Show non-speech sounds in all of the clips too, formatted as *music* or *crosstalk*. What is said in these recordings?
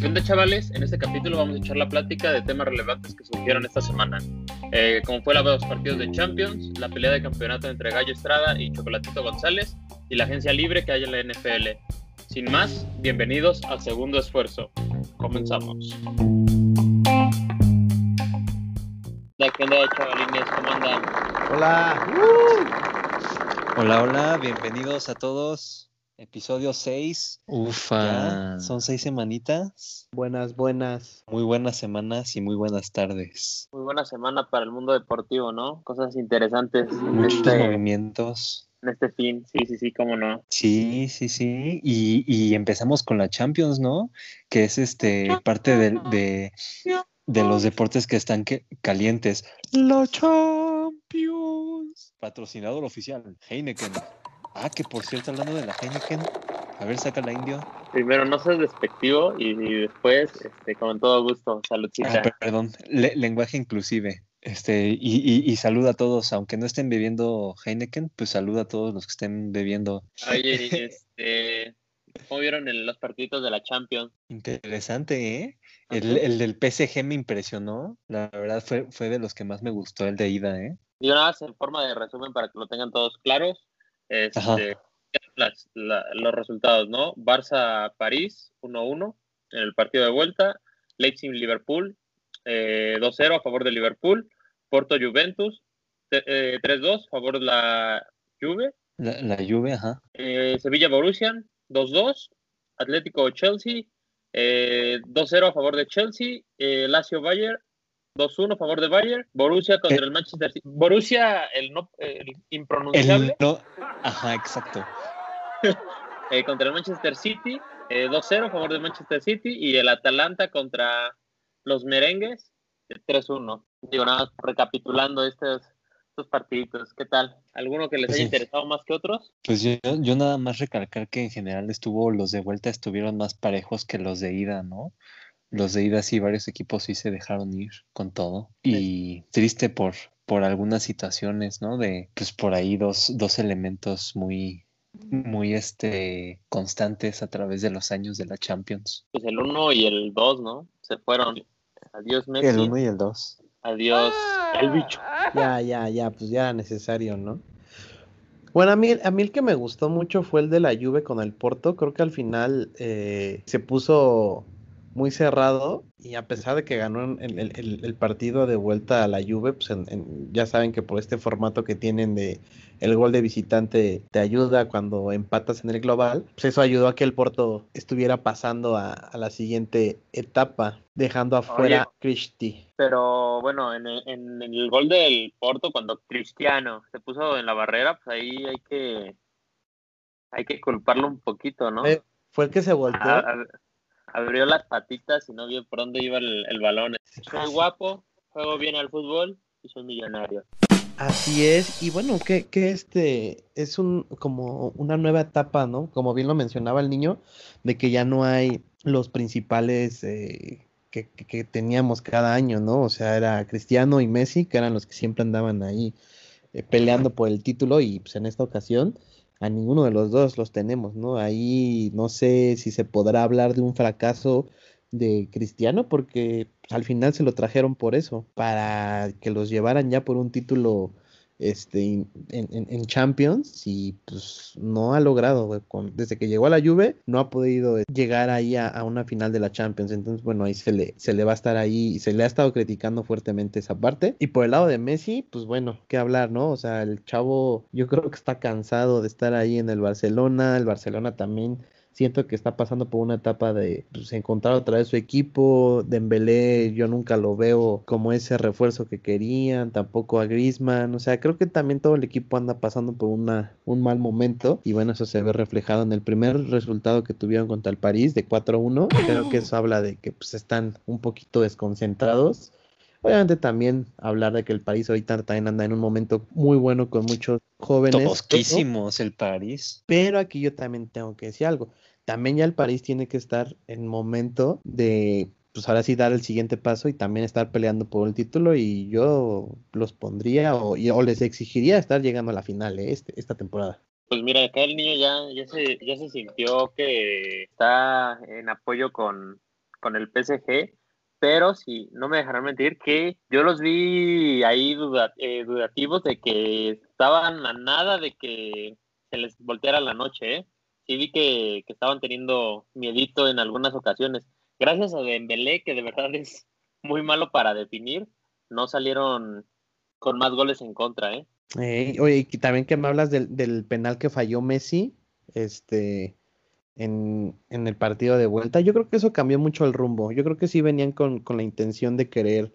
Bien, chavales, en este capítulo vamos a echar la plática de temas relevantes que surgieron esta semana, eh, como fue la de los partidos de Champions, la pelea de campeonato entre Gallo Estrada y Chocolatito González y la agencia libre que hay en la NFL. Sin más, bienvenidos al segundo esfuerzo. Comenzamos. ¿Qué onda, chavalines? ¿Cómo andan? Hola. Hola, hola, bienvenidos a todos. Episodio 6. Ufa. Ya, Son seis semanitas. Buenas, buenas. Muy buenas semanas y muy buenas tardes. Muy buena semana para el mundo deportivo, ¿no? Cosas interesantes en Muchos este, movimientos. en este fin. Sí, sí, sí, cómo no. Sí, sí, sí. Y, y empezamos con la Champions, ¿no? Que es este parte del- de, de los deportes que están que- calientes. La Champions. Patrocinador oficial, Heineken. Ah, que por cierto, hablando de la Heineken, a ver, saca la indio. Primero, no seas despectivo y, y después, este, con todo gusto, saludcita. Ah, per- perdón, le- lenguaje inclusive. Este, y, y, y saluda a todos, aunque no estén bebiendo Heineken, pues saluda a todos los que estén bebiendo. Oye, y, *laughs* este, ¿cómo vieron el- los partidos de la Champions? Interesante, ¿eh? El, del PSG me impresionó. La verdad fue, fue de los que más me gustó el de ida, ¿eh? Digo nada más en forma de resumen para que lo tengan todos claros. Este, las- la- los resultados, ¿no? Barça-París 1-1 en el partido de vuelta. Leipzig-Liverpool eh, 2-0 a favor de Liverpool. Porto-Juventus te- eh, 3-2 a favor de la Juve. La, la Juve, ajá. Eh, Sevilla-Borussia 2-2. Atlético-Chelsea eh, 2-0 a favor de Chelsea. Eh, Lazio-Bayern 2-1 a favor de Bayern. Borussia contra Eh. el Manchester City. Borussia, el, no, el El impronunciable, no, ajá, exacto. *laughs* eh, contra el Manchester City. eh, 2-0 a favor del Manchester City. Y el Atalanta contra los merengues. eh, 3-1. Digo, nada más recapitulando estos, estos partiditos. ¿Qué tal? ¿Alguno que les haya Sí. interesado más que otros? Pues yo, yo nada más recalcar que en general estuvo, los de vuelta estuvieron más parejos que los de ida, ¿no? Los de ida sí, varios equipos sí se dejaron ir con todo. Y triste por, por algunas situaciones, ¿no? De, pues por ahí dos, dos elementos muy, muy este, constantes a través de los años de la Champions. Pues el 1 y el 2, ¿no? Se fueron. Adiós Messi. El uno y el dos. Adiós el bicho. Ya, ya, ya, pues ya era necesario, ¿no? Bueno, a mí, a mí el que me gustó mucho fue el de la Juve con el Porto. Creo que al final eh, se puso muy cerrado y a pesar de que ganó el, el- partido de vuelta a la Juve, pues en- en- ya saben que por este formato que tienen de el gol de visitante te ayuda cuando empatas en el global, pues eso ayudó a que el Porto estuviera pasando a, a la siguiente etapa, dejando afuera a Cristi. Pero bueno, en el, en el gol del Porto, cuando Cristiano se puso en la barrera, pues ahí hay que hay que culparlo un poquito, ¿no? Eh, Fue el que se volteó. A- a- abrió las patitas y no vio por dónde iba el, balón. Soy guapo, juego bien al fútbol y soy millonario. Así es, y bueno, que, que este es un como una nueva etapa, ¿no? Como bien lo mencionaba el niño, de que ya no hay los principales eh, que, que- que teníamos cada año, ¿no? O sea, era Cristiano y Messi, que eran los que siempre andaban ahí eh, peleando por el título, y pues en esta ocasión a ninguno de los dos los tenemos, ¿no? Ahí no sé si se podrá hablar de un fracaso de Cristiano, porque pues, al final se lo trajeron por eso, para que los llevaran ya por un título este, en, en- Champions y pues no ha logrado, desde que llegó a la Juve no ha podido llegar ahí a, a una final de la Champions, entonces bueno, ahí se le, se le va a estar ahí, se le ha estado criticando fuertemente esa parte, y por el lado de Messi, pues bueno, qué hablar, ¿no? O sea, el chavo yo creo que está cansado de estar ahí en el Barcelona, el Barcelona también siento que está pasando por una etapa de pues, encontrar otra vez su equipo. Dembélé, yo nunca lo veo como ese refuerzo que querían, tampoco a Griezmann. O sea, creo que también todo el equipo anda pasando por una, un mal momento. Y bueno, eso se ve reflejado en el primer resultado que tuvieron contra el París de 4-1. Creo que *clears throat* eso habla de que pues, están un poquito desconcentrados. Obviamente también hablar de que el París ahorita también anda en un momento muy bueno con muchos jóvenes. Tosquísimos el París. pero aquí yo también tengo que decir algo. También ya el París tiene que estar en momento de, pues ahora sí, dar el siguiente paso y también estar peleando por el título. Y yo los pondría o, y- o les exigiría estar llegando a la final eh, este, esta temporada. Pues mira, acá el niño ya, ya, se, ya se sintió que está en apoyo con, con el PSG, pero si no me dejarán mentir que yo los vi ahí eh, dudativos de que estaban a nada de que se les volteara la noche, ¿eh? Sí vi que, estaban teniendo miedito en algunas ocasiones. Gracias a Dembélé, que de verdad es muy malo para definir, no salieron con más goles en contra, ¿eh? oye, y también que me hablas del, del, penal que falló Messi, este, en, en, el partido de vuelta, yo creo que eso cambió mucho el rumbo. Yo creo que sí venían con, con la intención de querer,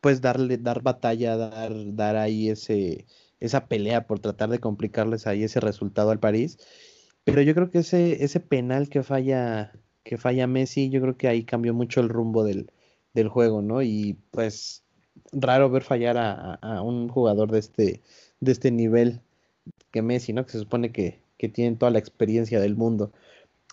pues, darle, dar batalla, dar, dar ahí ese, esa pelea por tratar de complicarles ahí ese resultado al París. Pero yo creo que ese, ese penal que falla, que falla Messi, yo creo que ahí cambió mucho el rumbo del, del juego, ¿no? Y pues raro ver fallar a, un jugador de este, de este nivel que Messi, ¿no? Que se supone que, que tienen toda la experiencia del mundo.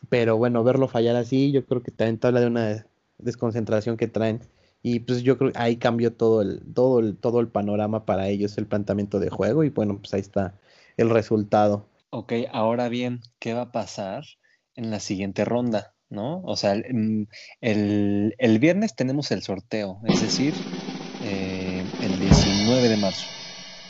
Pero bueno, verlo fallar así, yo creo que también habla de una desconcentración que traen. Y pues yo creo que ahí cambió todo el, todo el, todo el panorama para ellos, el planteamiento de juego, y bueno, pues ahí está el resultado. Ok, ahora bien, ¿qué va a pasar en la siguiente ronda? ¿No? O sea, el, el viernes tenemos el sorteo, es decir, eh, el 19 de marzo.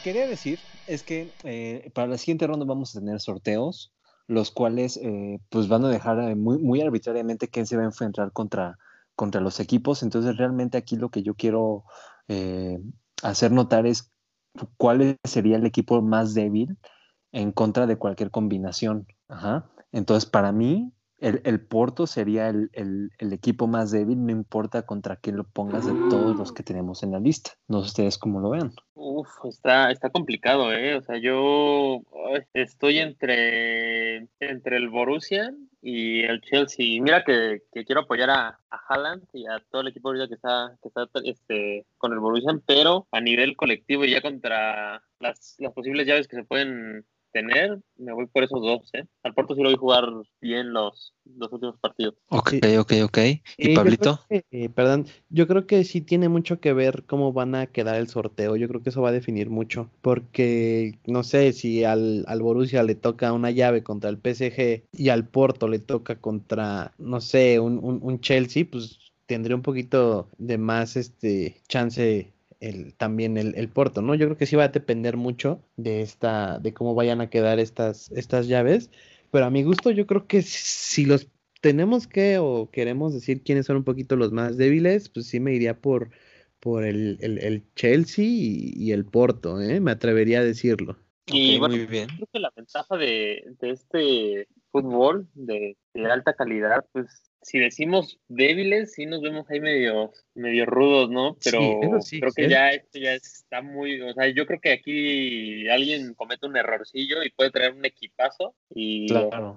Quería decir es que eh, para la siguiente ronda vamos a tener sorteos, los cuales eh, pues van a dejar muy, muy arbitrariamente quién se va a enfrentar contra, contra los equipos. Entonces realmente aquí lo que yo quiero hacer notar es cuál sería el equipo más débil en contra de cualquier combinación. Entonces, para mí, el, Porto sería el, equipo más débil, no importa contra quién lo pongas de todos los que tenemos en la lista. No sé ustedes cómo lo vean. Uf, está, está complicado, ¿eh? O sea, yo estoy entre, entre el Borussia y el Chelsea. Mira que, quiero apoyar a, a Haaland y a todo el equipo ahorita que está, que está este, con el Borussia, pero a nivel colectivo y ya contra las, las posibles llaves que se pueden tener, me voy por esos dos. ¿eh? Al Porto sí lo voy a jugar bien los, los últimos partidos. Ok, ok, ok. ¿Y Pablito? Eh, perdón, yo creo que sí tiene mucho que ver cómo van a quedar el sorteo. Yo creo que eso va a definir mucho. Porque, no sé, si al, al Borussia le toca una llave contra el PSG y al Porto le toca contra, no sé, un, un, un Chelsea, pues tendría un poquito de más este chance el, también el, el, Porto, ¿no? Yo creo que sí va a depender mucho de esta, de cómo vayan a quedar estas, estas llaves, pero a mi gusto yo creo que si los tenemos que o queremos decir quiénes son un poquito los más débiles, pues sí me iría por, por el, el, Chelsea y, el Porto, ¿eh? me atrevería a decirlo. Y bueno, muy bien. creo que la ventaja de, de este fútbol de, de, alta calidad, pues si decimos débiles, sí nos vemos ahí medio, medio rudos, ¿no? Pero creo que ya esto ya está muy, o sea, yo creo que aquí alguien comete un errorcillo y puede traer un equipazo y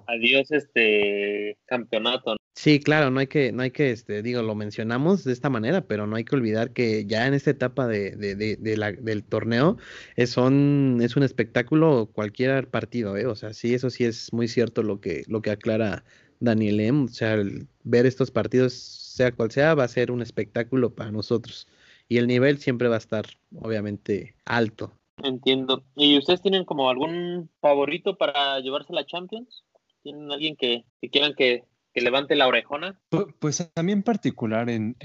adiós este campeonato. Sí, claro, no hay que, no hay que, este, digo, lo mencionamos de esta manera, pero no hay que olvidar que ya en esta etapa de, la, del torneo es, un, es un espectáculo cualquier partido, ¿eh? O sea, sí, eso sí es muy cierto lo que, lo que aclara Daniel M. O sea, ver estos partidos, sea cual sea, va a ser un espectáculo para nosotros. Y el nivel siempre va a estar, obviamente, alto. Entiendo. ¿Y ustedes tienen como algún favorito para llevarse la Champions? ¿Tienen alguien que, quieran que, levante la orejona? Pues, a mí en particular, en,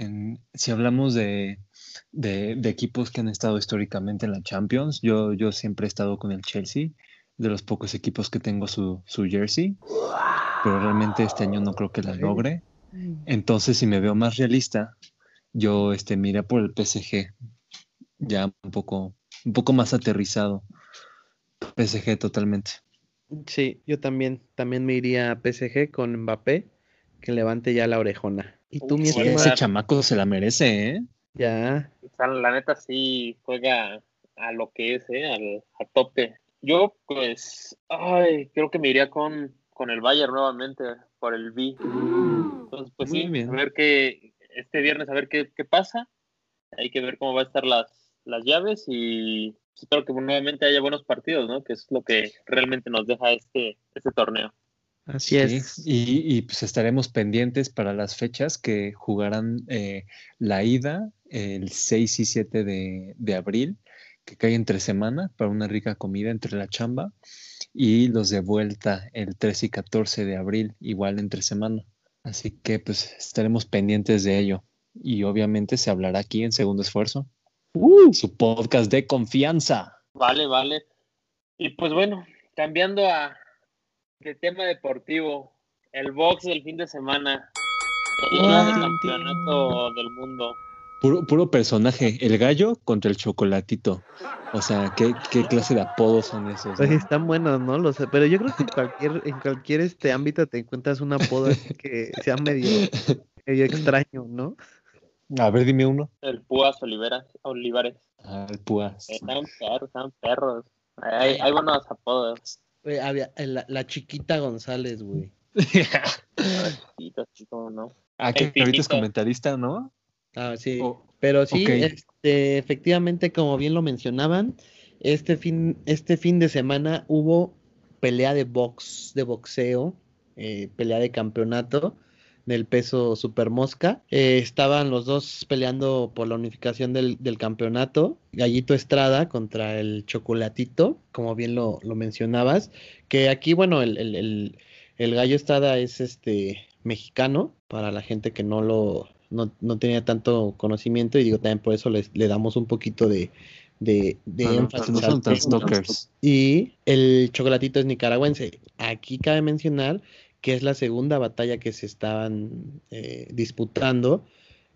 si hablamos de, equipos que han estado históricamente en la Champions, yo, yo siempre he estado con el Chelsea, de los pocos equipos que tengo su, su jersey pero realmente este año no creo que la logre. Entonces, si me veo más realista, yo este, miré por el PSG, ya un poco, un poco más aterrizado. PSG totalmente. Sí, yo también, también me iría a PSG con Mbappé, que levante ya la orejona. Y tú, mi ese chamaco se la merece, ¿eh? Ya. La neta sí juega a lo que es, ¿eh? Al, a tope. Yo, pues, ay, creo que me iría con con el Bayern nuevamente por el B. Entonces, pues sí, a ver qué, este viernes a ver qué, pasa. Hay que ver cómo va a estar las, las llaves y espero que nuevamente haya buenos partidos, ¿no? Que es lo que realmente nos deja este, este torneo. Así es. Y, pues estaremos pendientes para las fechas que jugarán eh, la ida el 6 y 7 de, de, abril, que cae entre semana para una rica comida entre la chamba y los de vuelta el 13 y 14 de abril, igual entre semana. Así que pues estaremos pendientes de ello. Y obviamente se hablará aquí en Segundo Esfuerzo, Uh, su podcast de confianza. Vale, vale. Y pues bueno, cambiando a de tema deportivo, el box del fin de semana, el Wow. campeonato del mundo. Puro, puro personaje, el gallo contra el chocolatito. O sea, ¿qué, qué clase de apodos son esos? pues no? están buenos, ¿no? Los, pero yo creo que en cualquier, en cualquier este ámbito te encuentras un apodo así que sea medio, *laughs* medio extraño, ¿no? A ver, dime uno. El Púas Oliveras, Olivares. Ah, el Púas. Están perros, están perros. Hay, hay buenos apodos. Había, eh, la, la chiquita González, güey. Así como no. ah, que ahorita es comentarista, ¿no? Ah, sí. Oh, Pero sí, este, efectivamente, como bien lo mencionaban, este fin, este fin de semana hubo pelea de box, de boxeo, eh, pelea de campeonato del peso super mosca. Eh, estaban los dos peleando por la unificación del, del campeonato. Gallito Estrada contra el Chocolatito, como bien lo, lo mencionabas. Que aquí, bueno, el, el- el- el Gallo Estrada es este mexicano, para la gente que no lo no, no tenía tanto conocimiento, y digo también por eso les, le damos un poquito de, de, de no, énfasis no son. Y el chocolatito es nicaragüense. Aquí cabe mencionar que es la segunda batalla que se estaban eh, disputando.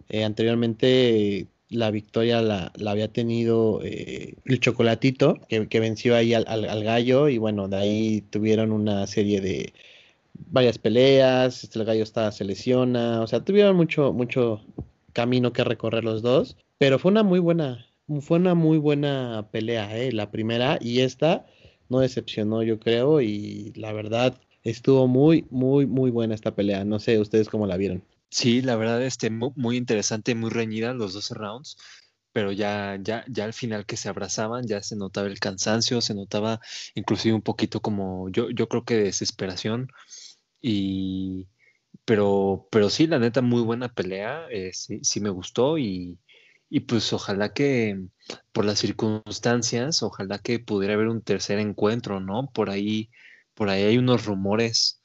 Eh, anteriormente la victoria la, la había tenido eh, el chocolatito, que, que venció ahí al, al- al gallo, y bueno, de ahí tuvieron una serie de varias peleas, este, el gallo estaba, se lesiona, o sea, tuvieron mucho, mucho camino que recorrer los dos, pero fue una muy buena, fue una muy buena pelea. La primera y esta no decepcionó, yo creo, y la verdad estuvo muy, muy, muy buena esta pelea. No sé ustedes cómo la vieron. Sí, la verdad, este, mu- muy interesante, muy reñida los 12 rounds, pero ya, ya, ya al final que se abrazaban, ya se notaba el cansancio, se notaba inclusive un poquito como, yo, yo creo que desesperación, y, pero, pero sí, la neta, muy buena pelea, eh, sí, sí me gustó, y, y pues ojalá que por las circunstancias, ojalá que pudiera haber un tercer encuentro, ¿no? Por ahí, por ahí hay unos rumores.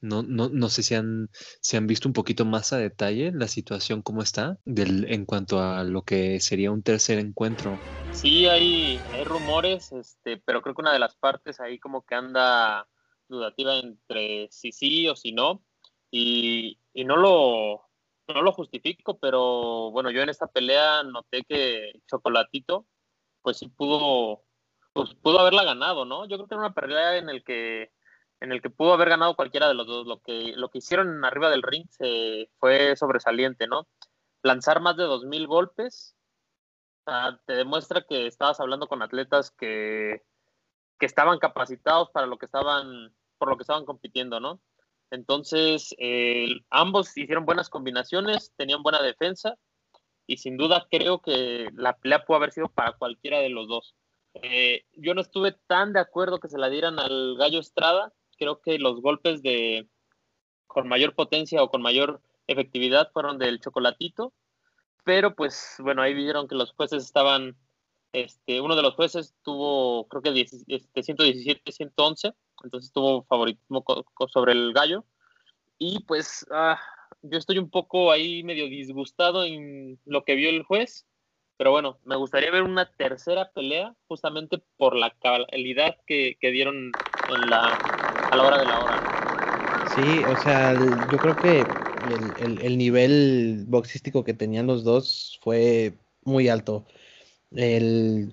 No, no, no sé si han, si han visto un poquito más a detalle la situación cómo está del, en cuanto a lo que sería un tercer encuentro. Sí, hay, hay rumores, este, pero creo que una de las partes ahí como que anda dudativa entre si sí o si no. Y, y no lo no lo justifico, pero bueno, yo en esta pelea noté que Chocolatito, pues sí pudo, pues pudo haberla ganado, ¿no? Yo creo que era una pelea en el que en el que pudo haber ganado cualquiera de los dos. Lo que, lo que hicieron arriba del ring se, fue sobresaliente, ¿no? Lanzar más de 2.000 golpes, te demuestra que estabas hablando con atletas que, que estaban capacitados para lo que estaban, por lo que estaban compitiendo, ¿no? Entonces, eh, ambos hicieron buenas combinaciones, tenían buena defensa y sin duda creo que la pelea pudo haber sido para cualquiera de los dos. Eh, yo no estuve tan de acuerdo que se la dieran al Gallo Estrada. Creo que los golpes de con mayor potencia o con mayor efectividad fueron del Chocolatito. Pero pues bueno, ahí vieron que los jueces estaban, este, uno de los jueces tuvo creo que 10, este, 117, 111 entonces tuvo favoritismo sobre el gallo. Y pues ah, yo estoy un poco ahí medio disgustado en lo que vio el juez, pero bueno, me gustaría ver una tercera pelea justamente por la calidad que, que dieron a la hora de la hora. Sí, o sea, yo creo que el, el, el nivel boxístico que tenían los dos fue muy alto. El,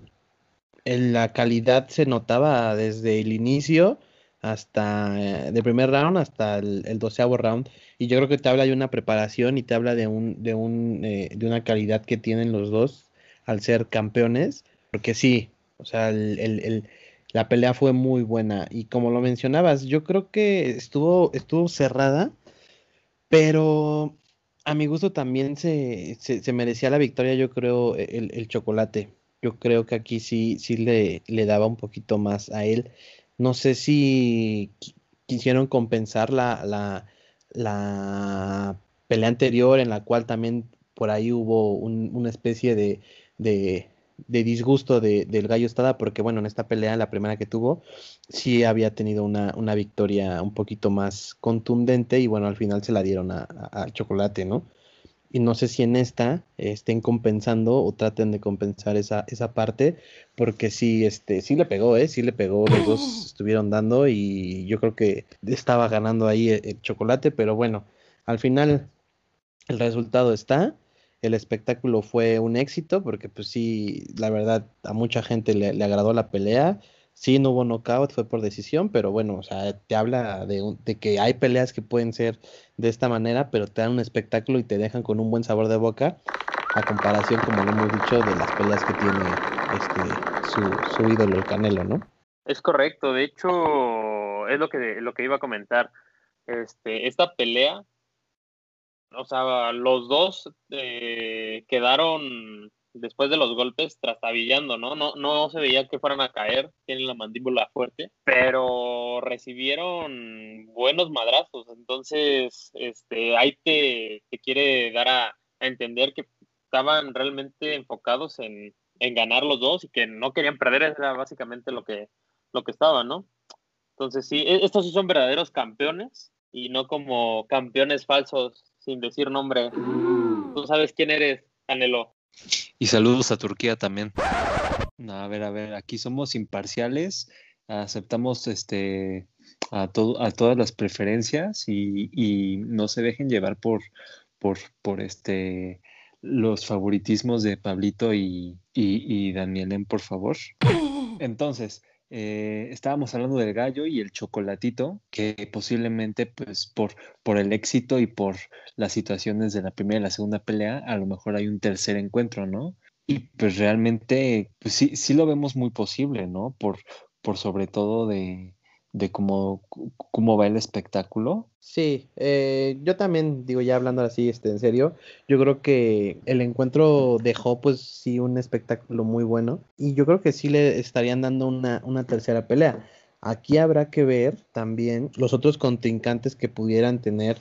el, la calidad se notaba desde el inicio hasta eh, de primer round hasta el, el, doceavo round y yo creo que te habla de una preparación y te habla de un de un eh, de una calidad que tienen los dos al ser campeones porque sí o sea el, el, la pelea fue muy buena. Y como lo mencionabas yo creo que estuvo estuvo cerrada pero a mi gusto también se, se, se merecía la victoria yo creo el, el, chocolate. Yo creo que aquí sí sí le, le daba un poquito más a él. No sé si quisieron compensar la, la, la, pelea anterior en la cual también por ahí hubo un, una especie de, de, disgusto del Gallo Estada, porque bueno, en esta pelea, la primera que tuvo, sí había tenido una, una victoria un poquito más contundente y bueno, al final se la dieron a, Chocolate, ¿no? Y no sé si en esta estén compensando o traten de compensar esa, esa parte, porque sí, este, sí le pegó, ¿eh? Sí le pegó, los dos *clears throat* estuvieron dando y yo creo que estaba ganando ahí el chocolate, pero bueno, al final el resultado está el espectáculo fue un éxito porque pues sí, la verdad a mucha gente le, agradó la pelea. Sí, no hubo knockout, fue por decisión, pero bueno, o sea, te habla de, de, que hay peleas que pueden ser de esta manera, pero te dan un espectáculo y te dejan con un buen sabor de boca, a comparación, como lo hemos dicho, de las peleas que tiene este su, su ídolo, el Canelo, ¿no? Es correcto, de hecho, es lo que, lo que iba a comentar. Este, esta pelea o sea, los dos eh, quedaron después de los golpes trastabillando, ¿no? ¿no? No se veía que fueran a caer, tienen la mandíbula fuerte, pero recibieron buenos madrazos, entonces este, ahí te, quiere dar a, entender que estaban realmente enfocados en, en, ganar los dos y que no querían perder, era básicamente lo que, lo que estaba, ¿no? Entonces sí, e, estos sí son verdaderos campeones y no como campeones falsos sin decir nombre. Tú sabes quién eres, Canelo. Y saludos a Turquía también. a ver, a ver, aquí somos imparciales, aceptamos este a, todo, a todas las preferencias y, no se dejen llevar por, por, por este los favoritismos de Pablito y, y, y por favor. Entonces, eh, estábamos hablando del gallo y el chocolatito, que posiblemente pues por, por el éxito y por las situaciones de la primera y la segunda pelea, a lo mejor hay un tercer encuentro, ¿no? Y pues realmente, pues sí, sí lo vemos muy posible, ¿no? Por, por sobre todo de, de cómo, cómo va el espectáculo. Sí, eh, yo también digo, ya hablando así, este, en serio, yo creo que el encuentro dejó pues sí un espectáculo muy bueno y yo creo que sí le estarían dando una, una tercera pelea. Aquí habrá que ver también los otros contrincantes que pudieran tener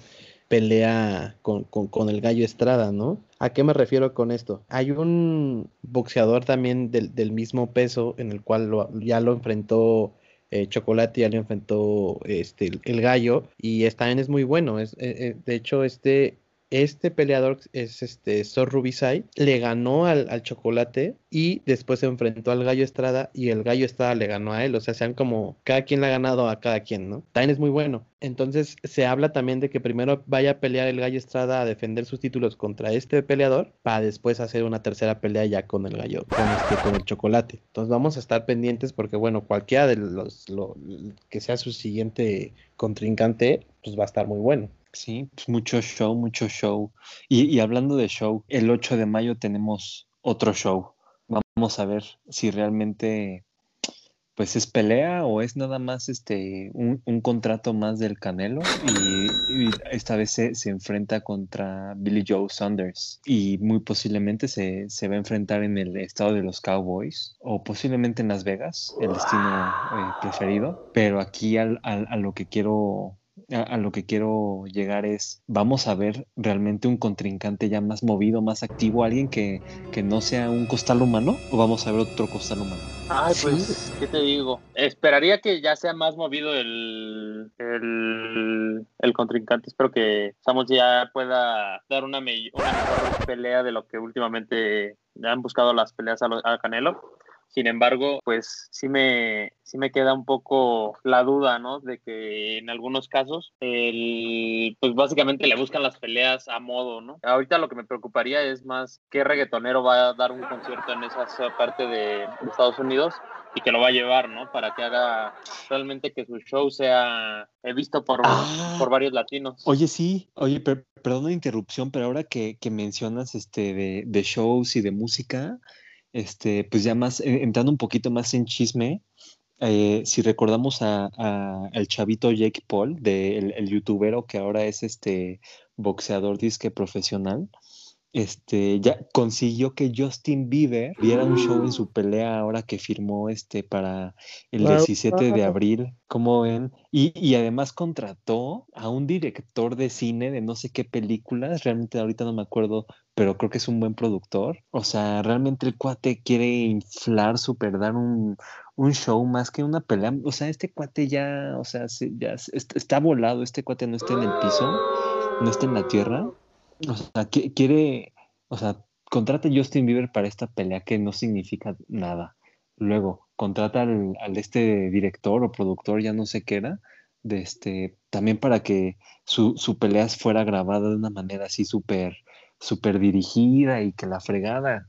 pelea con, con, el gallo Estrada, ¿no? ¿A qué me refiero con esto? Hay un boxeador también del, del mismo peso en el cual ya lo enfrentó eh, Chocolate ya le enfrentó este, el, gallo y también es muy bueno. Es, eh, eh, de hecho, este este peleador es este Sor Rubisai, le ganó al, Chocolate y después se enfrentó al Gallo Estrada y el Gallo Estrada le ganó a él, o sea, sean como cada quien le ha ganado a cada quien, ¿no? También es muy bueno. Entonces se habla también de que primero vaya a pelear el Gallo Estrada a defender sus títulos contra este peleador para después hacer una tercera pelea ya con el Gallo, con este, con el Chocolate. Entonces vamos a estar pendientes porque bueno, cualquiera de los lo, que sea su siguiente contrincante, pues va a estar muy bueno. Sí, pues mucho show, mucho show. Y, hablando de show, el 8 de mayo tenemos otro show. Vamos a ver si realmente pues es pelea o es nada más este un, contrato más del Canelo y, esta vez se, enfrenta contra Billy Joe Saunders y muy posiblemente se, va a enfrentar en el estado de los Cowboys o posiblemente en Las Vegas, el destino eh, preferido, pero aquí al, a lo que quiero a, lo que quiero llegar es, vamos a ver realmente un contrincante ya más movido, más activo, alguien que, no sea un costal humano, o vamos a ver otro costal humano. Ay, pues, ¿qué te digo? Esperaría que ya sea más movido el, el, contrincante. Espero que Samuel ya pueda dar una, mejor pelea de lo que últimamente han buscado las peleas a Canelo sin embargo, pues sí me, sí me queda un poco la duda, ¿no? De que en algunos casos, el, pues básicamente le buscan las peleas a modo, ¿no? Ahorita lo que me preocuparía es más qué reggaetonero va a dar un concierto en esa parte de, Estados Unidos y que lo va a llevar, ¿no? Para que haga realmente que su show sea visto por, ah. por varios latinos. Oye, sí, oye, perdón la interrupción, pero ahora que, que mencionas este de, de shows y de música, este, pues ya más, entrando un poquito más en chisme, eh, si recordamos a, el chavito Jake Paul, de, el, youtubero que ahora es este boxeador disque profesional, este, ya consiguió que Justin Bieber diera un show en su pelea ahora que firmó este para el 17 de abril, como ven, y, y, además contrató a un director de cine de no sé qué películas, realmente ahorita no me acuerdo, pero creo que es un buen productor. O sea, realmente el cuate quiere inflar, super, dar un, un show más que una pelea. O sea, este cuate ya, o sea, ya está volado, este cuate no está en el piso, no está en la tierra o sea, quiere, o sea, contrata a Justin Bieber para esta pelea que no significa nada. Luego, contrata al, este director o productor, ya no sé qué era, de este, también para que su, su pelea fuera grabada de una manera así súper, súper dirigida y que la fregada.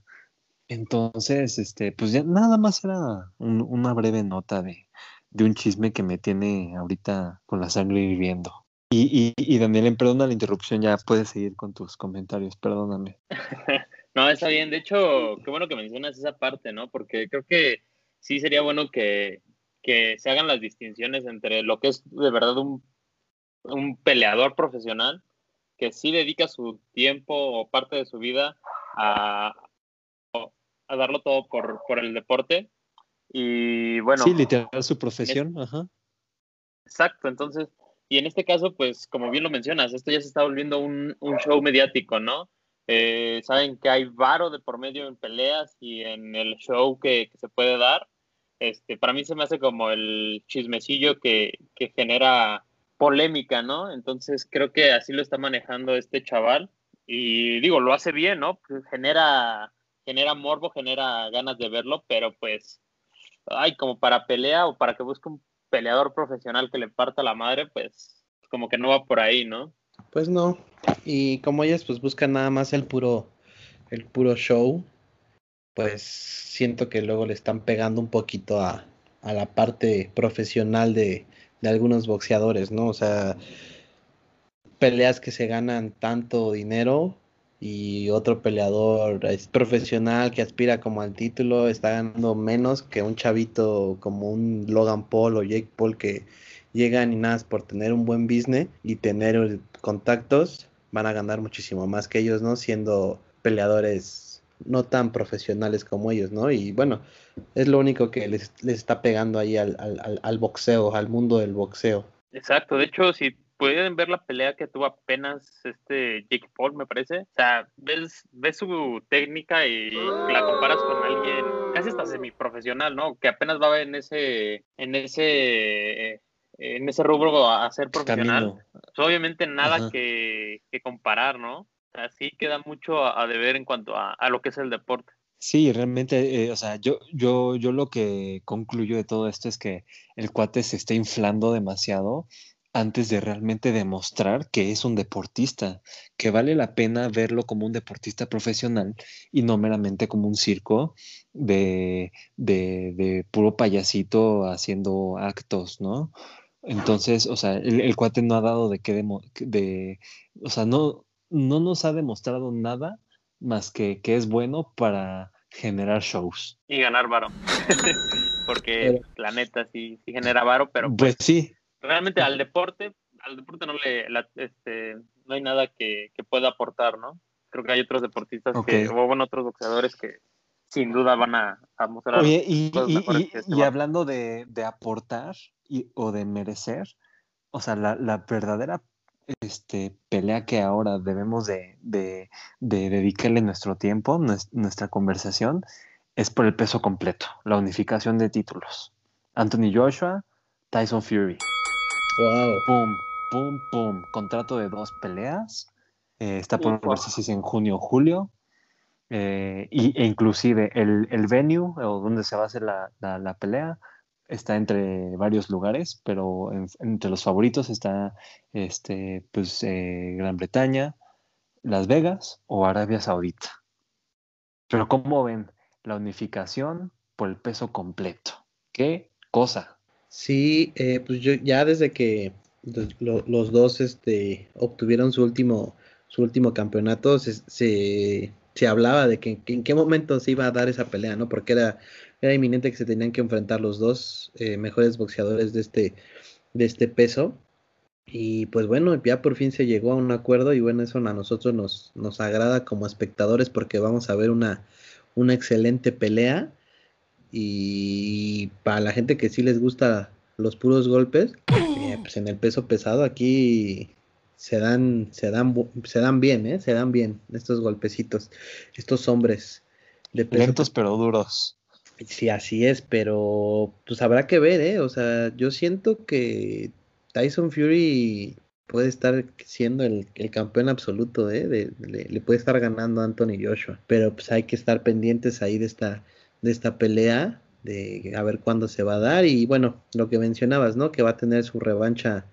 Entonces, este, pues ya nada más era una breve nota de, de un chisme que me tiene ahorita con la sangre hirviendo. Y, y, y Daniel, perdona la interrupción, ya puedes seguir con tus comentarios, perdóname. *laughs* no, está bien. De hecho, qué bueno que mencionas esa parte, ¿no? Porque creo que sí sería bueno que, que se hagan las distinciones entre lo que es de verdad un, un peleador profesional que sí dedica su tiempo o parte de su vida a, a darlo todo por, por el deporte. Y bueno. Sí, literal su profesión, ajá. Exacto, entonces y en este caso, pues como bien lo mencionas, esto ya se está volviendo un, show mediático, ¿no? Eh, saben que hay varo de por medio en peleas y en el show que, se puede dar. Este, para mí se me hace como el chismecillo que, que, genera polémica, ¿no? Entonces creo que así lo está manejando este chaval. Y digo, lo hace bien, ¿no? Genera, genera morbo, genera ganas de verlo, pero pues, ay, como para pelea o para que busque un peleador profesional que le parta la madre, pues como que no va por ahí, ¿no? Pues no. Y como ellas pues buscan nada más el puro el puro show, pues siento que luego le están pegando un poquito a, a la parte profesional de, de algunos boxeadores, ¿no? O sea, peleas que se ganan tanto dinero y otro peleador es profesional que aspira como al título está ganando menos que un chavito como un Logan Paul o Jake Paul que llegan y nada por tener un buen business y tener contactos van a ganar muchísimo más que ellos, ¿no? Siendo peleadores no tan profesionales como ellos, ¿no? Y bueno, es lo único que les, les está pegando ahí al, al, al boxeo, al mundo del boxeo. Exacto, de hecho, si pueden ver la pelea que tuvo apenas este Jake Paul, me parece. O sea, ves, ves su técnica y la comparas con alguien casi hasta semiprofesional, ¿no? Que apenas va en ese, en ese, en ese rubro a ser profesional. Pues, obviamente nada que, comparar, ¿no? Así queda mucho a, deber en cuanto a, lo que es el deporte. Sí, realmente, eh, o sea, yo, yo, yo lo que concluyo de todo esto es que el cuate se está inflando demasiado antes de realmente demostrar que es un deportista, que vale la pena verlo como un deportista profesional y no meramente como un circo de, de, puro payasito haciendo actos, ¿no? Entonces, o sea, el, cuate no ha dado de qué de, o sea, no, no nos ha demostrado nada más que que es bueno para generar shows. Y ganar varo. *laughs* Porque la neta sí, sí genera varo, pero pues, pues sí, realmente al deporte, al deporte no le, este, no hay nada que, pueda aportar, ¿no? Creo que hay otros deportistas que, o bueno, otros boxeadores que sin duda van a, mostrar. Oye, y, y, este hablando de, aportar y, o de merecer, o sea, la, la verdadera este, pelea que ahora debemos de, de, de, dedicarle nuestro tiempo, nuestra conversación, es por el peso completo, la unificación de títulos. Anthony Joshua, Tyson Fury. Wow. Pum, pum, pum. Contrato de dos peleas. Eh, está por ver si es en junio o julio. Eh, y, e inclusive el, el, venue o donde se va a hacer la, la, pelea está entre varios lugares, pero entre los favoritos está este, pues, eh, Gran Bretaña, Las Vegas o Arabia Saudita. Pero ¿cómo ven la unificación por el peso completo? ¿Qué cosa? Sí, eh, pues yo ya desde que los dos este, obtuvieron su último, su último campeonato, se, se, hablaba de que, en qué momento se iba a dar esa pelea, ¿no? Porque era, era inminente que se tenían que enfrentar los dos eh, mejores boxeadores de este, de este peso. Y pues bueno, ya por fin se llegó a un acuerdo y bueno, eso a nosotros nos, nos agrada como espectadores porque vamos a ver una, una excelente pelea. Y para la gente que sí les gusta los puros golpes, eh, pues en el peso pesado aquí se dan, se dan, se dan bien, ¿eh? Se dan bien estos golpecitos, estos hombres de peso Lentos pero duros. Sí, así es, pero pues habrá que ver, ¿eh? O sea, yo siento que Tyson Fury puede estar siendo el, campeón absoluto, ¿eh? le puede estar ganando a Anthony Joshua, pero pues hay que estar pendientes ahí de esta, de esta pelea, de a ver cuándo se va a dar y bueno, lo que mencionabas, ¿no? Que va a tener su revancha,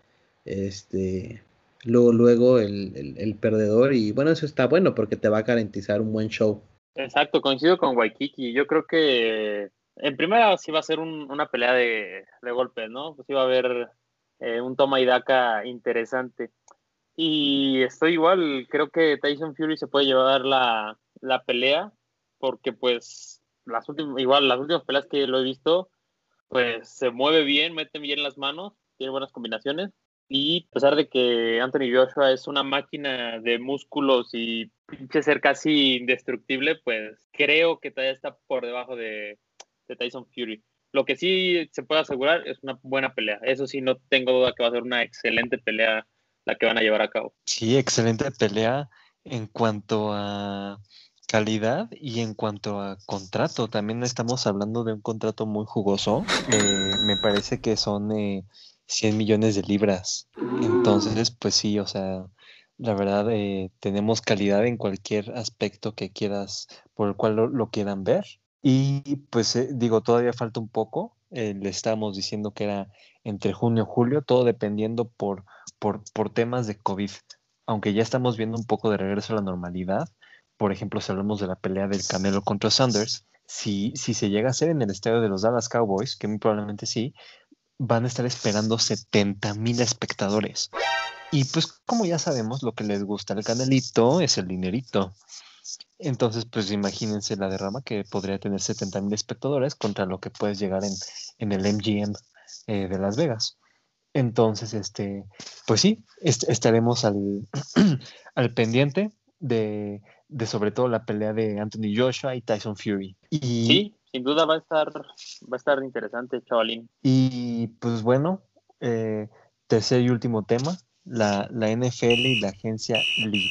este, luego, luego el, el perdedor y bueno, eso está bueno porque te va a garantizar un buen show. Exacto, coincido con Waikiki. Yo creo que en primera sí va a ser una pelea de, golpes, ¿no? Pues sí va a haber eh, un toma y daca interesante. Y estoy igual, creo que Tyson Fury se puede llevar la, pelea, porque pues las últimas, igual las últimas peleas que lo he visto, pues se mueve bien, mete bien las manos, tiene buenas combinaciones. Y a pesar de que Anthony Joshua es una máquina de músculos y pinche ser casi indestructible, pues creo que todavía está por debajo de, Tyson Fury. Lo que sí se puede asegurar es una buena pelea. Eso sí, no tengo duda que va a ser una excelente pelea la que van a llevar a cabo. Sí, excelente pelea en cuanto a calidad y en cuanto a contrato. También estamos hablando de un contrato muy jugoso. Eh, me parece que son 100 eh, millones de libras. Entonces, pues sí, o sea, la verdad, eh, tenemos calidad en cualquier aspecto que quieras, por el cual lo, quieran ver. Y pues eh, digo, todavía falta un poco. Eh, le estábamos diciendo que era entre junio y julio, todo dependiendo por, por, por temas de COVID. Aunque ya estamos viendo un poco de regreso a la normalidad. Por ejemplo, si hablamos de la pelea del Canelo contra Sanders, si, si se llega a hacer en el estadio de los Dallas Cowboys, que muy probablemente sí, van a estar esperando 70 mil espectadores. Y pues como ya sabemos, lo que les gusta al canalito es el dinerito. Entonces, pues imagínense la derrama que podría tener 70 mil espectadores contra lo que puedes llegar en, en el MGM eh, de Las Vegas. Entonces, este, pues sí, estaremos al, *clears throat* al pendiente de, de, sobre todo la pelea de Anthony Joshua y Tyson Fury. Y, sí, sin duda va a estar, va a estar interesante, chavalín. Y pues bueno, eh, tercer y último tema, la, la NFL y la agencia libre.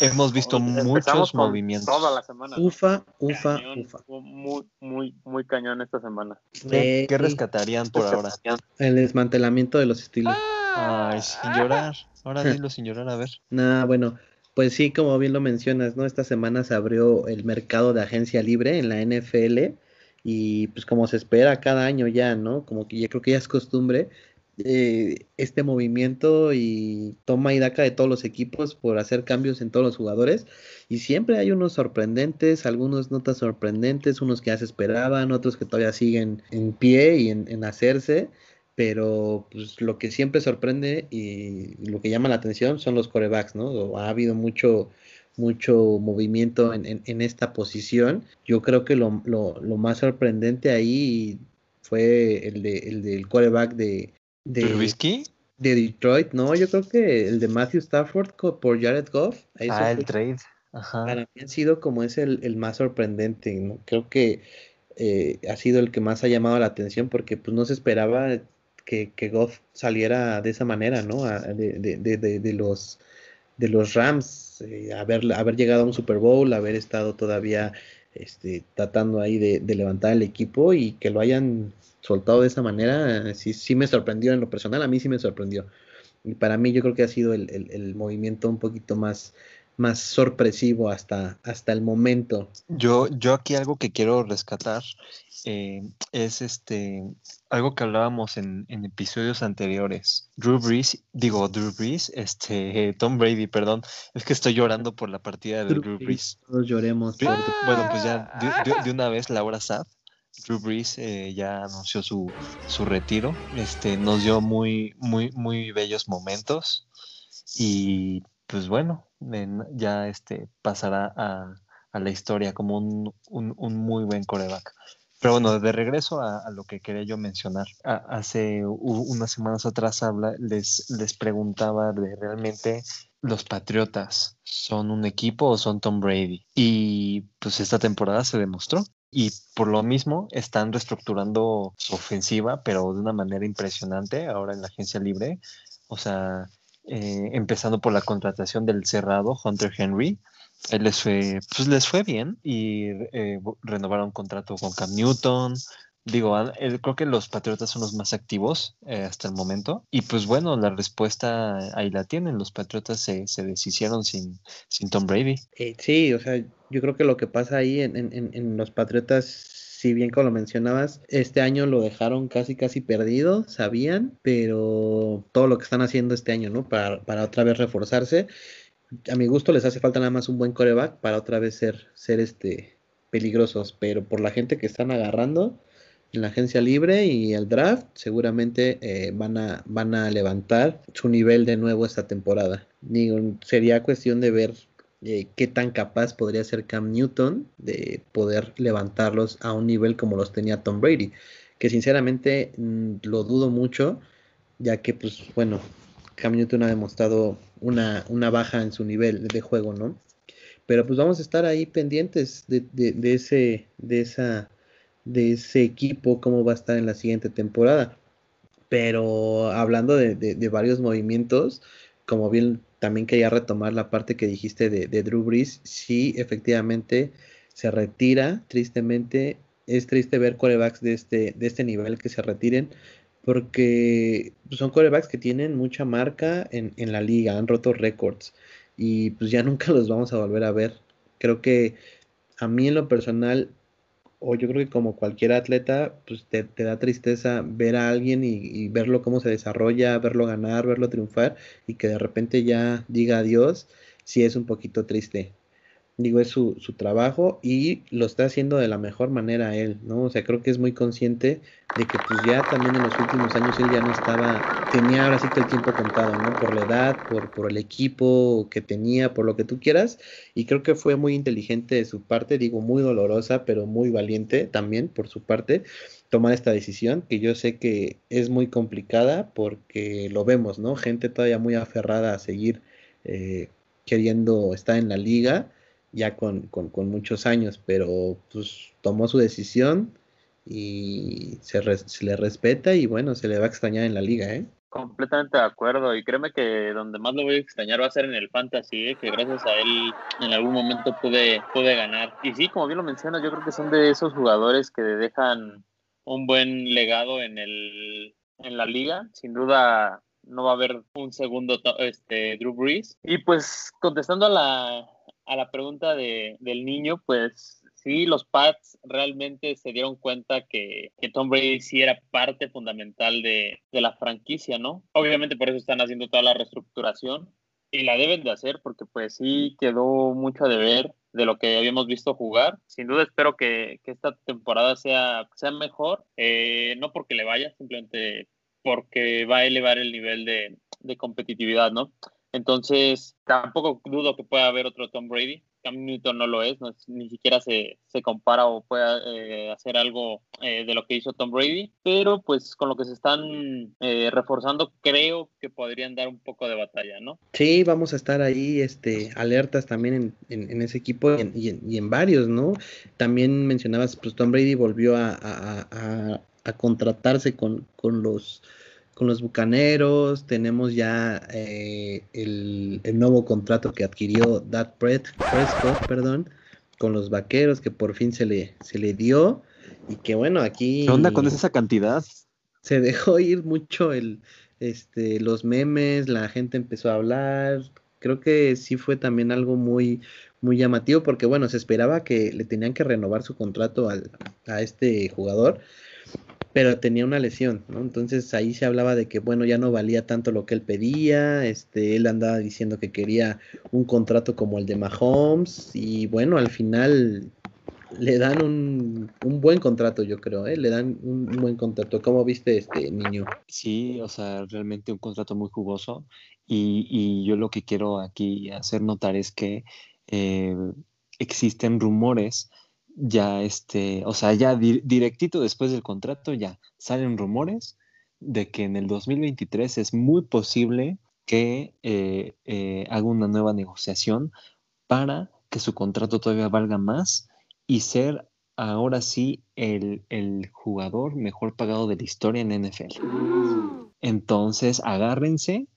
Hemos visto muchos movimientos. Toda la semana. Ufa, ufa, ufa. Muy, muy, muy cañón esta semana. ¿Qué, rescatarían por ahora? El desmantelamiento de los estilos. Ay, sin llorar. Ahora *laughs* dilo sin llorar, a ver. Nada, bueno, pues sí, como bien lo mencionas, ¿no? Esta semana se abrió el mercado de agencia libre en la NFL y pues como se espera cada año ya, ¿no? Como que ya creo que ya es costumbre, eh, este movimiento y toma y daca de todos los equipos por hacer cambios en todos los jugadores. Y siempre hay unos sorprendentes, algunos no tan sorprendentes, unos que ya se esperaban, otros que todavía siguen en pie y en, hacerse. Pero pues, lo que siempre sorprende y lo que llama la atención son los corebacks, ¿no? Ha habido mucho, mucho movimiento en, esta posición. Yo creo que lo, lo, más sorprendente ahí fue el, de, el del coreback de, de, De Detroit, no, yo creo que el de Matthew Stafford por Jared Goff. Ah, el trade. Para mí ha sido como es el, más sorprendente, ¿no? Creo que eh, ha sido el que más ha llamado la atención porque pues no se esperaba que, que Goff saliera de esa manera, ¿no? de, de, de, de, los de los Rams, eh, haber, haber llegado a un Super Bowl, haber estado todavía este, tratando ahí de, levantar el equipo y que lo hayan soltado de esa manera, sí, sí me sorprendió en lo personal, a mí sí me sorprendió. Y para mí yo creo que ha sido el, el, movimiento un poquito más, más sorpresivo hasta, hasta el momento. Yo, yo aquí algo que quiero rescatar eh, es este algo que hablábamos en, en, episodios anteriores. Drew Brees, digo Drew Brees, este *laughs* Tom Brady, perdón, es que estoy llorando por la partida de Drew, Brees. Todos lloremos. Bueno, pues ya de, de, una vez Laura Sad Drew Brees eh, ya anunció su, su, retiro. Este, nos dio muy, muy, muy bellos momentos. Y pues bueno, ya este, pasará a, a, la historia como un, un, un, muy buen coreback. Pero bueno, de regreso a, lo que quería yo mencionar. hace unas semanas atrás habla, les, les preguntaba de realmente los Patriotas son un equipo o son Tom Brady. Y pues esta temporada se demostró. Y por lo mismo están reestructurando su ofensiva, pero de una manera impresionante ahora en la agencia libre. O sea, eh, empezando por la contratación del cerrado Hunter Henry. Él les fue, pues les fue bien y eh, renovaron contrato con Cam Newton, Digo, creo que los Patriotas son los más activos eh, hasta el momento. Y pues bueno, la respuesta ahí la tienen. Los Patriotas se, se deshicieron sin, sin Tom Brady. Eh, sí, o sea, yo creo que lo que pasa ahí en, en, en, los Patriotas, si bien como lo mencionabas, este año lo dejaron casi casi perdido, sabían, pero todo lo que están haciendo este año, ¿no? Para, para otra vez reforzarse. A mi gusto les hace falta nada más un buen coreback para otra vez ser, ser este peligrosos, pero por la gente que están agarrando, en la agencia libre y el draft seguramente eh, van, a, van a levantar su nivel de nuevo esta temporada. Sería cuestión de ver eh, qué tan capaz podría ser Cam Newton de poder levantarlos a un nivel como los tenía Tom Brady, que sinceramente mm, lo dudo mucho, ya que pues bueno, Cam Newton ha demostrado una, una baja en su nivel de juego, ¿no? Pero pues vamos a estar ahí pendientes de, de ese, de esa de ese equipo, cómo va a estar en la siguiente temporada. Pero hablando de, varios movimientos, como bien también quería retomar la parte que dijiste de, Drew Brees, sí, efectivamente se retira, tristemente. Es triste ver corebacks de este, de este nivel que se retiren, porque son corebacks que tienen mucha marca en, en la liga, han roto récords y pues ya *laughs* nunca los vamos a volver a ver. Creo que a mí en lo personal o yo creo que como cualquier atleta, pues te, da tristeza ver a alguien y, verlo cómo se desarrolla, verlo ganar, verlo triunfar y que de repente ya diga adiós, sí es un poquito triste digo, es su, su, trabajo y lo está haciendo de la mejor manera él, ¿no? O sea, creo que es muy consciente de que pues ya también en los últimos años él ya no estaba, tenía ahora sí que el tiempo contado, ¿no? Por la edad, por, por el equipo que tenía, por lo que tú quieras, y creo que fue muy inteligente de su parte, digo, muy dolorosa, pero muy valiente también por su parte tomar esta decisión, que yo sé que es muy complicada porque lo vemos, ¿no? Gente todavía muy aferrada a seguir eh, queriendo estar en la liga ya con, muchos años, pero pues tomó su decisión y se, le respeta y bueno, se le va a extrañar en la liga, ¿eh? Completamente de acuerdo y créeme que donde más lo voy a extrañar va a ser en el fantasy, ¿eh? que gracias a él en algún momento pude, pude ganar. Y sí, como bien lo mencionas, yo creo que son de esos jugadores que dejan un buen legado en, el, en la liga. Sin duda no va a haber un segundo este, Drew Brees. Y pues contestando a la, a la pregunta de, del niño, pues sí, los Pats realmente se dieron cuenta que, Tom Brady sí era parte fundamental de, la franquicia, ¿no? Obviamente por eso están haciendo toda la reestructuración y la deben de hacer porque pues sí quedó mucho a deber de lo que habíamos visto jugar. Sin duda espero que, esta temporada sea, sea mejor, eh, no porque le vaya, simplemente porque va a elevar el nivel de, de competitividad, ¿no? Entonces, tampoco dudo que pueda haber otro Tom Brady. Cam Newton no lo es, ni siquiera se, compara o pueda eh, hacer algo eh, de lo que hizo Tom Brady, pero pues con lo que se están eh, reforzando creo que podrían dar un poco de batalla, ¿no? Sí, vamos a estar ahí este, alertas también en, ese equipo y en, varios, ¿no? También mencionabas, pues Tom Brady volvió a, contratarse con, con los con los Bucaneros, tenemos ya eh, el, nuevo contrato que adquirió Dak Prescott, perdón, con los Vaqueros, que por fin se le, se le dio, y que bueno, aquí... ¿Qué onda con esa cantidad? Se dejó *laughs* ir mucho el, este, los memes, la gente empezó a hablar, creo que sí fue también algo muy, muy llamativo, porque bueno, se esperaba que le tenían que renovar su contrato al, a este jugador, pero tenía una lesión, ¿no? Entonces ahí se hablaba de que, bueno, ya no valía tanto lo que él pedía, este, él andaba diciendo que quería un contrato como el de Mahomes, y bueno, al final le dan un, un buen contrato, yo creo, ¿eh? Le dan un, buen contrato. ¿Cómo viste este niño? Sí, o sea, realmente un contrato muy jugoso, y, y yo lo que quiero aquí hacer notar es que eh, existen rumores ya este, o sea, ya directito después del contrato ya salen rumores de que en el 2023 es muy posible que eh, eh, haga una nueva negociación para que su contrato todavía valga más y ser ahora sí el, el jugador mejor pagado de la historia en NFL. Entonces, agárrense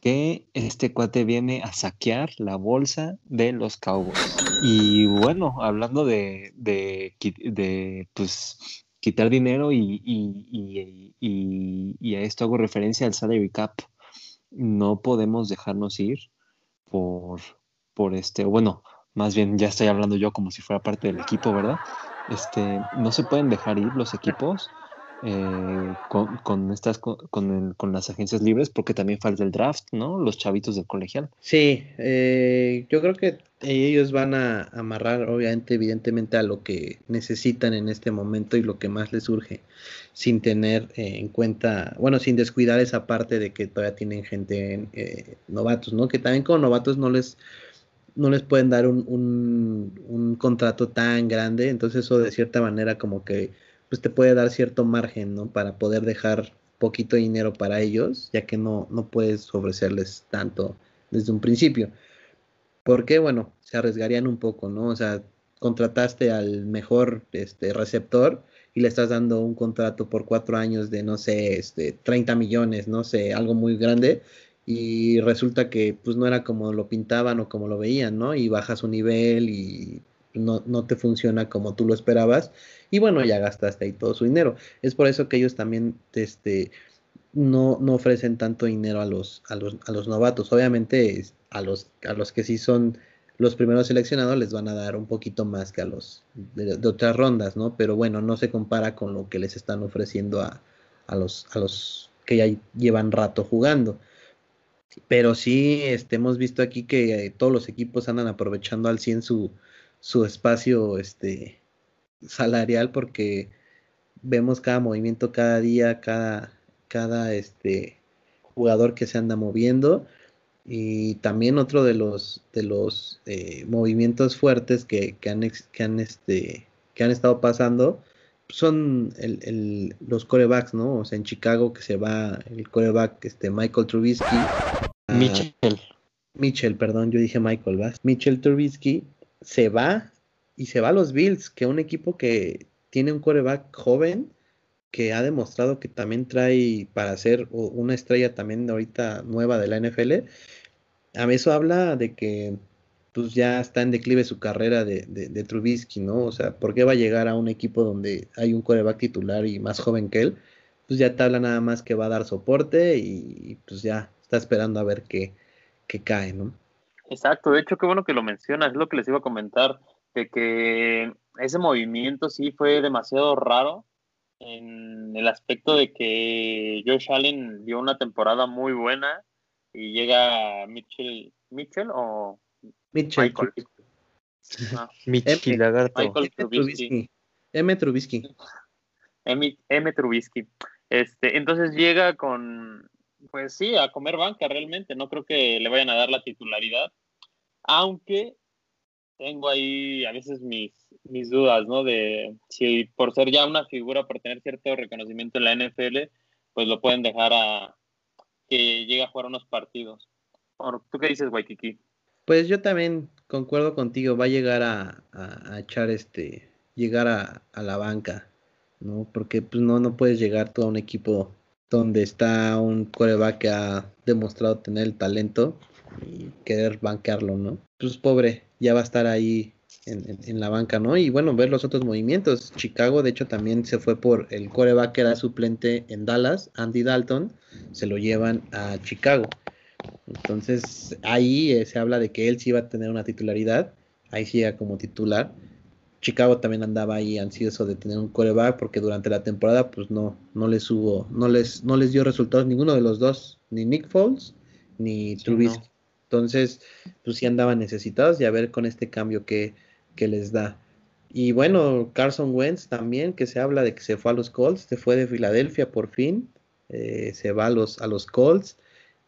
que este cuate viene a saquear la bolsa de los Cowboys. Y bueno, hablando de, de, pues, quitar dinero y, y, y, y, a esto hago referencia al salary cap. No podemos dejarnos ir por, por este, bueno, más bien ya estoy hablando yo como si fuera parte del equipo, ¿verdad? Este, no se pueden dejar ir los equipos eh, con, estas con, las agencias libres porque también falta el draft, ¿no? Los chavitos del colegial. Sí, eh, yo creo que ellos van a amarrar, obviamente, evidentemente, a lo que necesitan en este momento y lo que más les surge, sin tener eh, en cuenta, bueno, sin descuidar esa parte de que todavía tienen gente novatos, ¿no? Que también con novatos no les no les pueden dar un, un, un contrato tan grande, entonces eso de cierta manera como que pues te puede dar cierto margen, ¿no? Para poder dejar poquito dinero para ellos, ya que no, no puedes ofrecerles tanto desde un principio. Porque, bueno, se arriesgarían un poco, ¿no? O sea, contrataste al mejor este, receptor y le estás dando un contrato por cuatro años de, no sé, este, 30 millones, no sé, algo muy grande, y resulta que pues no era como lo pintaban o como lo veían, ¿no? Y baja su nivel y no, no te funciona como tú lo esperabas y bueno, ya gastaste ahí todo su dinero. Es por eso que ellos también este, no, no ofrecen tanto dinero a los, a los, a los novatos. Obviamente a los, a los que sí son los primeros seleccionados les van a dar un poquito más que a los de, otras rondas, ¿no? Pero bueno, no se compara con lo que les están ofreciendo a, a, los, a los que ya llevan rato jugando. Pero sí, este, hemos visto aquí que todos los equipos andan aprovechando al 100 su, su espacio este, salarial porque vemos cada movimiento cada día, cada, cada este, jugador que se anda moviendo. Y también otro de los, de los eh, movimientos fuertes que, que, han, que, han, este, que han estado pasando son el, el, los corebacks, ¿no? O sea, en Chicago que se va el coreback este, Michael Trubisky. Mitchell. Mitchell, perdón, yo dije Michael, ¿vas? Mitchell Trubisky se va y se va a los Bills, que un equipo que tiene un coreback joven que ha demostrado que también trae para ser una estrella también ahorita nueva de la NFL. A mí eso habla de que pues ya está en declive su carrera de, de, Trubisky, ¿no? O sea, ¿por qué va a llegar a un equipo donde hay un coreback titular y más joven que él? Pues ya te habla nada más que va a dar soporte y, pues ya está esperando a ver qué, qué cae, ¿no? Exacto, de hecho, qué bueno que lo mencionas, es lo que les iba a comentar de que ese movimiento sí fue demasiado raro en el aspecto de que Josh Allen dio una temporada muy buena y llega Mitchell, Mitchell o Mitchell. Michael. Ah. *laughs* Mitchell Michael Trubisky. M. Trubisky. M. M. Trubisky. Este, entonces llega con, pues sí, a comer banca realmente. No creo que le vayan a dar la titularidad. Aunque tengo ahí a veces mis, mis dudas, ¿no? De si por ser ya una figura, por tener cierto reconocimiento en la NFL, pues lo pueden dejar a que llegue a jugar unos partidos. ¿Tú qué dices, Waikiki? Pues yo también concuerdo contigo, va a llegar a, a, echar este, llegar a, a, la banca, ¿no? Porque pues no, no puedes llegar todo a un equipo donde está un coreback que ha demostrado tener el talento y querer banquearlo, ¿no? Pues pobre, ya va a estar ahí en, la banca, ¿no? Y bueno, ver los otros movimientos. Chicago, de hecho, también se fue por el coreback que era suplente en Dallas, Andy Dalton, se lo llevan a Chicago. Entonces, ahí eh, se habla de que él sí iba a tener una titularidad, ahí sí llega como titular. Chicago también andaba ahí ansioso de tener un coreback porque durante la temporada pues no, no les hubo, no les, no les dio resultados ninguno de los dos, ni Nick Foles ni Trubisky. Entonces, pues sí andaban necesitados y a ver con este cambio que, les da. Y bueno, Carson Wentz también, que se habla de que se fue a los Colts, se fue de Filadelfia por fin, eh, se va a los, a los Colts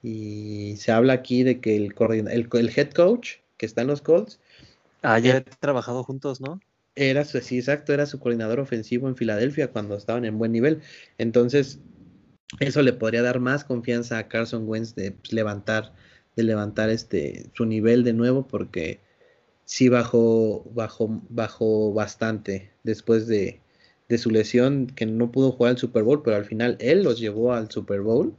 y se habla aquí de que el, el, el head coach que está en los Colts. Ah, ya he trabajado juntos, ¿no? Era su, sí, exacto, era su coordinador ofensivo en Filadelfia cuando estaban en buen nivel. Entonces, eso le podría dar más confianza a Carson Wentz de pues, levantar, de levantar este su nivel de nuevo, porque sí bajó, bajó, bajó bastante después de, de su lesión, que no pudo jugar al Super Bowl, pero al final él los llevó al Super Bowl.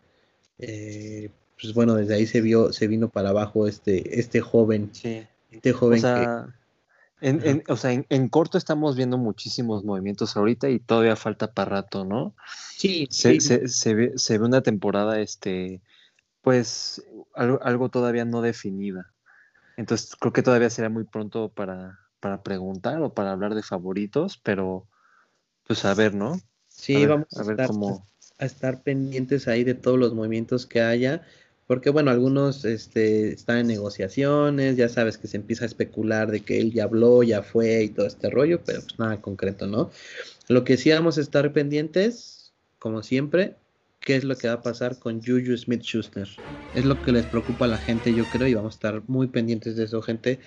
Eh, pues bueno, desde ahí se vio, se vino para abajo este, este joven. Sí. Este joven o sea, en, en, o sea, en, en, corto estamos viendo muchísimos movimientos ahorita y todavía falta para rato, ¿no? Sí, se, sí. Se, se, ve, se ve una temporada, este, pues, algo, algo todavía no definida. Entonces, creo que todavía será muy pronto para, para preguntar o para hablar de favoritos, pero pues a ver, ¿no? Sí, a ver, vamos a ver estar, cómo. a estar pendientes ahí de todos los movimientos que haya, porque bueno, algunos este, están en negociaciones, ya sabes que se empieza a especular de que él ya habló, ya fue y todo este rollo, pero pues nada concreto, ¿no? Lo que sí vamos a estar pendientes, como siempre, qué es lo que va a pasar con Juju Smith Schuster. Es lo que les preocupa a la gente, yo creo, y vamos a estar muy pendientes de eso, gente.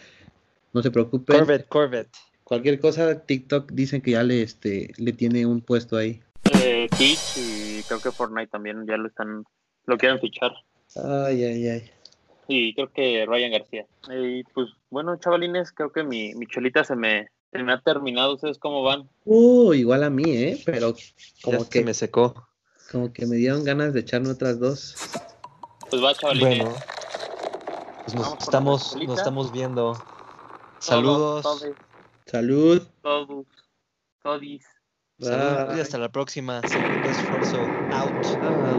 No se preocupen. Corvette, Corvette. Cualquier cosa, TikTok dicen que ya le, este, le tiene un puesto ahí. Eh, Twitch y creo que Fortnite también ya lo están, lo quieren fichar. Ay, ay, ay. Y creo que Ryan García. Y pues bueno, chavalines, creo que mi, mi cholita se me, se me ha terminado. ¿Ustedes cómo van? Uh, igual a mí, ¿eh? Pero como ya que se me secó. Como que me dieron ganas de echarme otras dos. Pues va, chavalines. Bueno, pues nos estamos, nos estamos viendo. Saludos. Todos, Salud. todos, todis. Saludos y hasta la próxima. Segundo esfuerzo. Out. Bye.